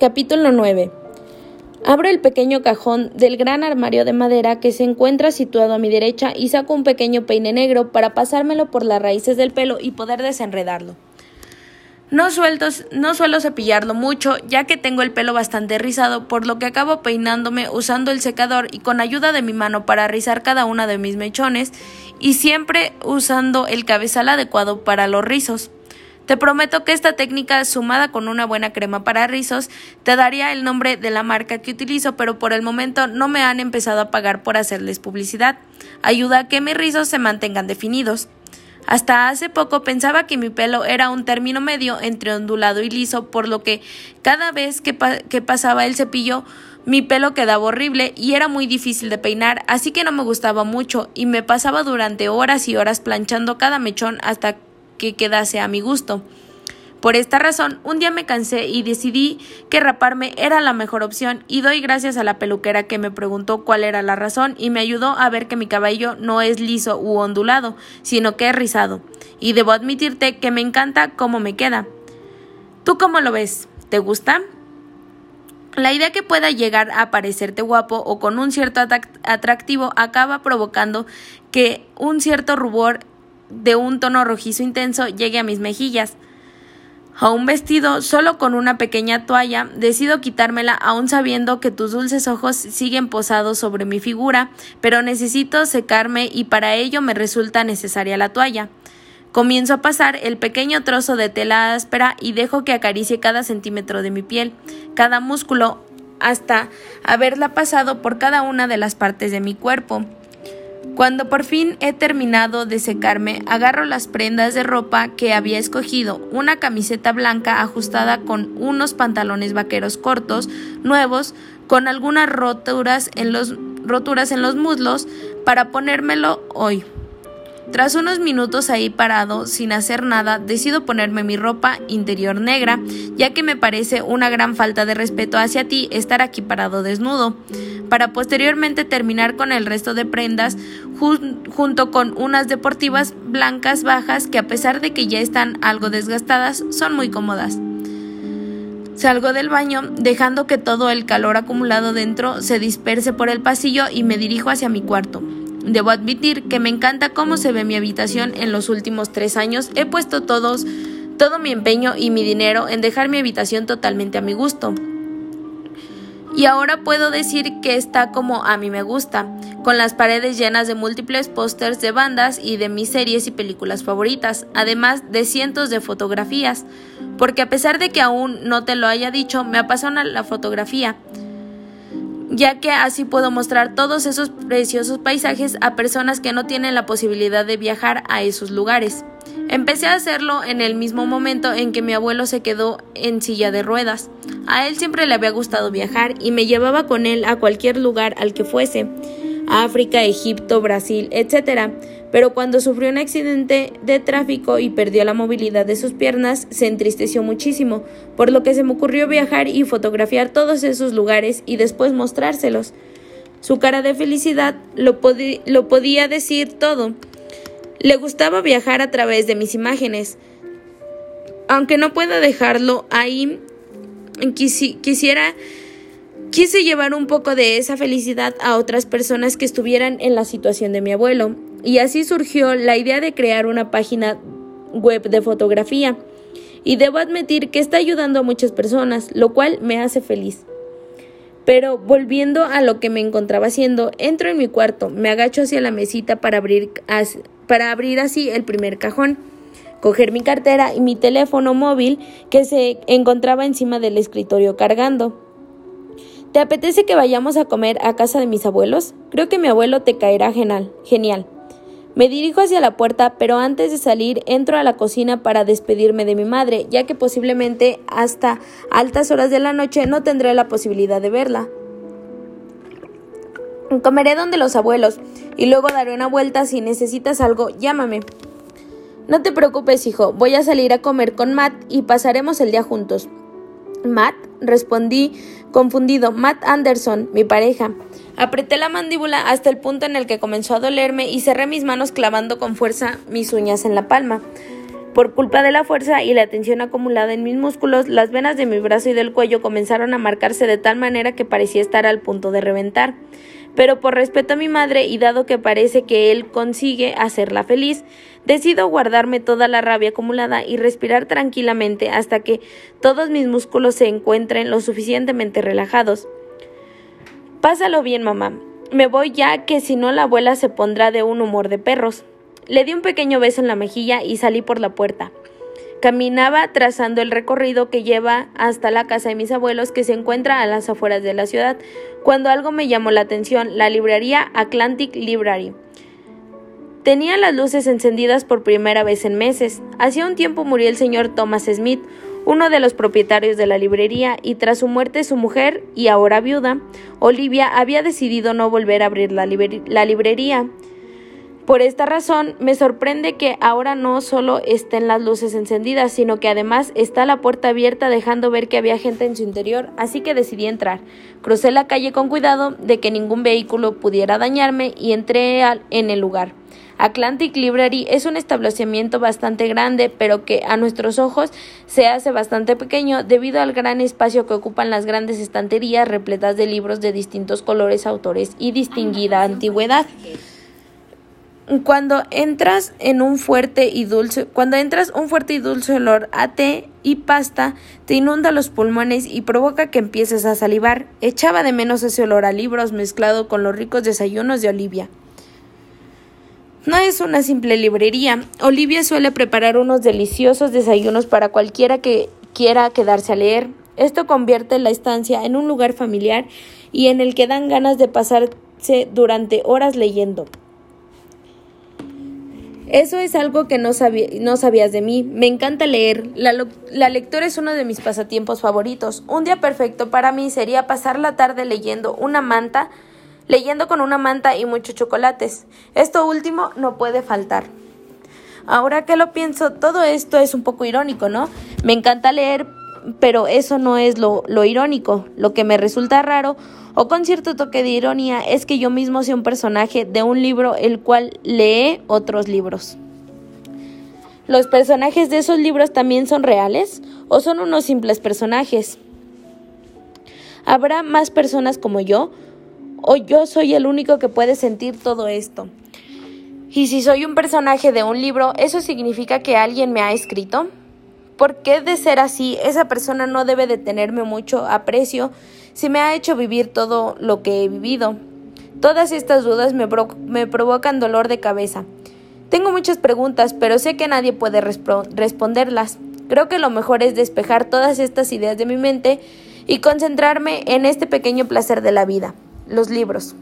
Capítulo 9. Abro el pequeño cajón del gran armario de madera que se encuentra situado a mi derecha y saco un pequeño peine negro para pasármelo por las raíces del pelo y poder desenredarlo. No, no suelo cepillarlo mucho, ya que tengo el pelo bastante rizado, por lo que acabo peinándome usando el secador y con ayuda de mi mano para rizar cada una de mis mechones, y siempre usando el cabezal adecuado para los rizos. Te prometo que esta técnica, sumada con una buena crema para rizos, te daría el nombre de la marca que utilizo, pero por el momento no me han empezado a pagar por hacerles publicidad. Ayuda a que mis rizos se mantengan definidos. Hasta hace poco pensaba que mi pelo era un término medio entre ondulado y liso, por lo que cada vez que, que, pasaba el cepillo mi pelo quedaba horrible y era muy difícil de peinar, así que no me gustaba mucho y me pasaba durante horas y horas planchando cada mechón hasta que quedase a mi gusto. Por esta razón, un día me cansé y decidí que raparme era la mejor opción y doy gracias a la peluquera que me preguntó cuál era la razón y me ayudó a ver que mi cabello no es liso u ondulado, sino que es rizado. Y debo admitirte que me encanta cómo me queda. ¿Tú cómo lo ves? ¿Te gusta? La idea que pueda llegar a parecerte guapo o con un cierto atractivo acaba provocando que un cierto rubor de un tono rojizo intenso llegue a mis mejillas. A un vestido solo con una pequeña toalla, decido quitármela aún sabiendo que tus dulces ojos siguen posados sobre mi figura, pero necesito secarme y para ello me resulta necesaria la toalla. Comienzo a pasar el pequeño trozo de tela áspera y dejo que acaricie cada centímetro de mi piel, cada músculo, hasta haberla pasado por cada una de las partes de mi cuerpo. Cuando por fin he terminado de secarme, agarro las prendas de ropa que había escogido, una camiseta blanca ajustada con unos pantalones vaqueros cortos, nuevos, con algunas roturas en los, muslos, para ponérmelo hoy. Tras unos minutos ahí parado, sin hacer nada, decido ponerme mi ropa interior negra, ya que me parece una gran falta de respeto hacia ti estar aquí parado desnudo, para posteriormente terminar con el resto de prendas junto con unas deportivas blancas bajas que a pesar de que ya están algo desgastadas, son muy cómodas. Salgo del baño, dejando que todo el calor acumulado dentro se disperse por el pasillo y me dirijo hacia mi cuarto. Debo admitir que me encanta cómo se ve mi habitación en los últimos tres años. He puesto todos, todo mi empeño y mi dinero en dejar mi habitación totalmente a mi gusto. Y ahora puedo decir que está como a mí me gusta, con las paredes llenas de múltiples pósters de bandas y de mis series y películas favoritas, además de cientos de fotografías, porque a pesar de que aún no te lo haya dicho, me apasiona la fotografía ya que así puedo mostrar todos esos preciosos paisajes a personas que no tienen la posibilidad de viajar a esos lugares. Empecé a hacerlo en el mismo momento en que mi abuelo se quedó en silla de ruedas. A él siempre le había gustado viajar y me llevaba con él a cualquier lugar al que fuese. África, Egipto, Brasil, etc. Pero cuando sufrió un accidente de tráfico y perdió la movilidad de sus piernas, se entristeció muchísimo, por lo que se me ocurrió viajar y fotografiar todos esos lugares y después mostrárselos. Su cara de felicidad lo, podía decir todo. Le gustaba viajar a través de mis imágenes. Aunque no puedo dejarlo ahí, quisiera Quise llevar un poco de esa felicidad a otras personas que estuvieran en la situación de mi abuelo, y así surgió la idea de crear una página web de fotografía. Y debo admitir que está ayudando a muchas personas, lo cual me hace feliz. Pero volviendo a lo que me encontraba haciendo, entro en mi cuarto, me agacho hacia la mesita para abrir, para abrir así el primer cajón, coger mi cartera y mi teléfono móvil que se encontraba encima del escritorio cargando. ¿Te apetece que vayamos a comer a casa de mis abuelos? Creo que mi abuelo te caerá genial. Genial. Me dirijo hacia la puerta, pero antes de salir entro a la cocina para despedirme de mi madre, ya que posiblemente hasta altas horas de la noche no tendré la posibilidad de verla. Comeré donde los abuelos y luego daré una vuelta. Si necesitas algo, llámame. No te preocupes, hijo. Voy a salir a comer con Matt y pasaremos el día juntos. Matt, respondí confundido. Matt Anderson, mi pareja. Apreté la mandíbula hasta el punto en el que comenzó a dolerme y cerré mis manos clavando con fuerza mis uñas en la palma. Por culpa de la fuerza y la tensión acumulada en mis músculos, las venas de mi brazo y del cuello comenzaron a marcarse de tal manera que parecía estar al punto de reventar. Pero por respeto a mi madre y dado que parece que él consigue hacerla feliz, decido guardarme toda la rabia acumulada y respirar tranquilamente hasta que todos mis músculos se encuentren lo suficientemente relajados. Pásalo bien, mamá. Me voy ya que si no la abuela se pondrá de un humor de perros. Le di un pequeño beso en la mejilla y salí por la puerta. Caminaba trazando el recorrido que lleva hasta la casa de mis abuelos que se encuentra a las afueras de la ciudad, cuando algo me llamó la atención, la librería Atlantic Library. Tenía las luces encendidas por primera vez en meses. Hacía un tiempo murió el señor Thomas Smith, uno de los propietarios de la librería, y tras su muerte su mujer, y ahora viuda, Olivia había decidido no volver a abrir la, librería. Por esta razón, me sorprende que ahora no solo estén las luces encendidas, sino que además está la puerta abierta dejando ver que había gente en su interior, así que decidí entrar. Crucé la calle con cuidado de que ningún vehículo pudiera dañarme y entré en el lugar. Atlantic Library es un establecimiento bastante grande, pero que a nuestros ojos se hace bastante pequeño debido al gran espacio que ocupan las grandes estanterías repletas de libros de distintos colores, autores y distinguida antigüedad. Cuando entras en un fuerte y dulce, cuando entras un fuerte y dulce olor a té y pasta, te inunda los pulmones y provoca que empieces a salivar. Echaba de menos ese olor a libros mezclado con los ricos desayunos de Olivia. No es una simple librería. Olivia suele preparar unos deliciosos desayunos para cualquiera que quiera quedarse a leer. Esto convierte la estancia en un lugar familiar y en el que dan ganas de pasarse durante horas leyendo. Eso es algo que no, no sabías de mí. Me encanta leer. La, la, lectura es uno de mis pasatiempos favoritos. Un día perfecto para mí sería pasar la tarde leyendo una manta, leyendo con una manta y muchos chocolates. Esto último no puede faltar. Ahora que lo pienso, todo esto es un poco irónico, ¿no? Me encanta leer, pero eso no es lo, lo irónico. Lo que me resulta raro o con cierto toque de ironía es que yo mismo sea un personaje de un libro el cual lee otros libros. ¿Los personajes de esos libros también son reales o son unos simples personajes? ¿Habrá más personas como yo? ¿O yo soy el único que puede sentir todo esto? Y si soy un personaje de un libro, ¿eso significa que alguien me ha escrito? ¿Por qué de ser así, esa persona no debe de tenerme mucho aprecio si me ha hecho vivir todo lo que he vivido. Todas estas dudas me provocan dolor de cabeza. Tengo muchas preguntas, pero sé que nadie puede responderlas. Creo que lo mejor es despejar todas estas ideas de mi mente y concentrarme en este pequeño placer de la vida, los libros.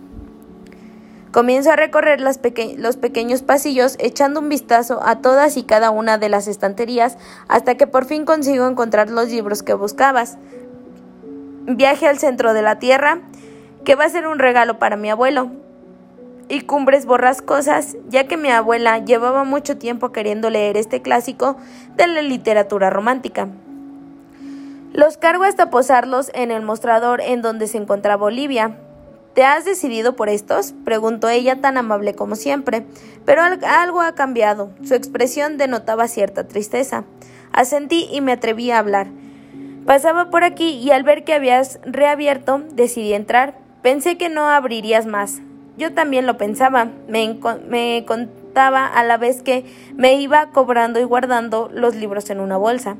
Comienzo a recorrer los pequeños pasillos echando un vistazo a todas y cada una de las estanterías hasta que por fin consigo encontrar los libros que buscabas viaje al centro de la Tierra, que va a ser un regalo para mi abuelo, y Cumbres Borrascosas, ya que mi abuela llevaba mucho tiempo queriendo leer este clásico de la literatura romántica. Los cargo hasta posarlos en el mostrador en donde se encontraba Olivia. ¿Te has decidido por estos? preguntó ella tan amable como siempre, pero algo ha cambiado. Su expresión denotaba cierta tristeza. Asentí y me atreví a hablar. Pasaba por aquí y al ver que habías reabierto, decidí entrar. Pensé que no abrirías más. Yo también lo pensaba. Me, contaba a la vez que me iba cobrando y guardando los libros en una bolsa.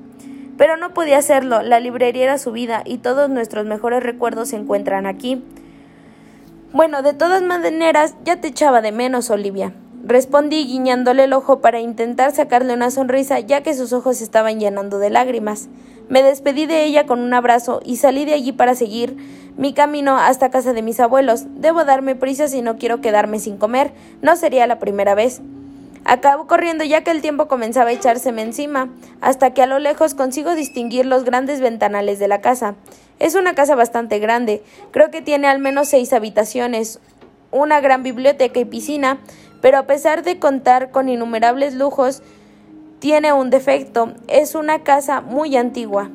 Pero no podía hacerlo. La librería era su vida y todos nuestros mejores recuerdos se encuentran aquí. Bueno, de todas maneras, ya te echaba de menos, Olivia. Respondí guiñándole el ojo para intentar sacarle una sonrisa, ya que sus ojos estaban llenando de lágrimas. Me despedí de ella con un abrazo y salí de allí para seguir mi camino hasta casa de mis abuelos. Debo darme prisa si no quiero quedarme sin comer. No sería la primera vez. Acabo corriendo ya que el tiempo comenzaba a echárseme encima, hasta que a lo lejos consigo distinguir los grandes ventanales de la casa. Es una casa bastante grande, creo que tiene al menos seis habitaciones, una gran biblioteca y piscina, pero a pesar de contar con innumerables lujos, tiene un defecto, es una casa muy antigua.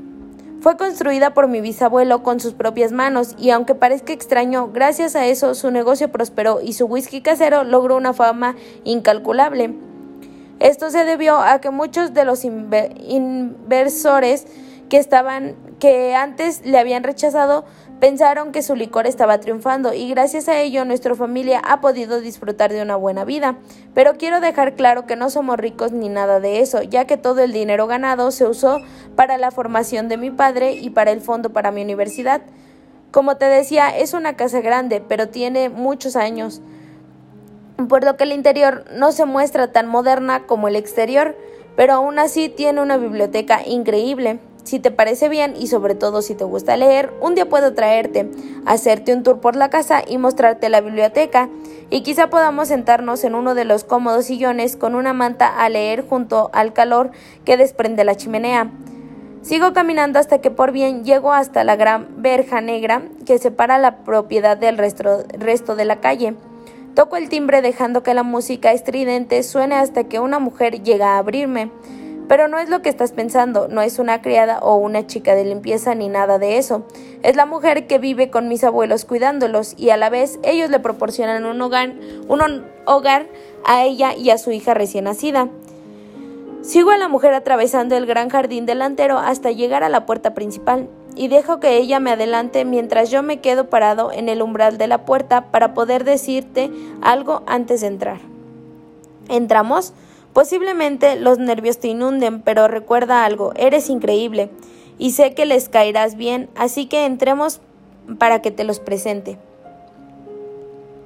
Fue construida por mi bisabuelo con sus propias manos y aunque parezca extraño, gracias a eso su negocio prosperó y su whisky casero logró una fama incalculable. Esto se debió a que muchos de los inversores que estaban que antes le habían rechazado pensaron que su licor estaba triunfando y gracias a ello nuestra familia ha podido disfrutar de una buena vida. Pero quiero dejar claro que no somos ricos ni nada de eso, ya que todo el dinero ganado se usó para la formación de mi padre y para el fondo para mi universidad. Como te decía, es una casa grande, pero tiene muchos años, por lo que el interior no se muestra tan moderna como el exterior, pero aún así tiene una biblioteca increíble. Si te parece bien y sobre todo si te gusta leer, un día puedo traerte, hacerte un tour por la casa y mostrarte la biblioteca y quizá podamos sentarnos en uno de los cómodos sillones con una manta a leer junto al calor que desprende la chimenea. Sigo caminando hasta que por bien llego hasta la gran verja negra que separa la propiedad del resto, resto de la calle. Toco el timbre dejando que la música estridente suene hasta que una mujer llega a abrirme. Pero no es lo que estás pensando, no es una criada o una chica de limpieza ni nada de eso. Es la mujer que vive con mis abuelos cuidándolos y a la vez ellos le proporcionan un hogar, un hogar a ella y a su hija recién nacida. Sigo a la mujer atravesando el gran jardín delantero hasta llegar a la puerta principal y dejo que ella me adelante mientras yo me quedo parado en el umbral de la puerta para poder decirte algo antes de entrar. ¿Entramos? Posiblemente los nervios te inunden, pero recuerda algo, eres increíble y sé que les caerás bien, así que entremos para que te los presente.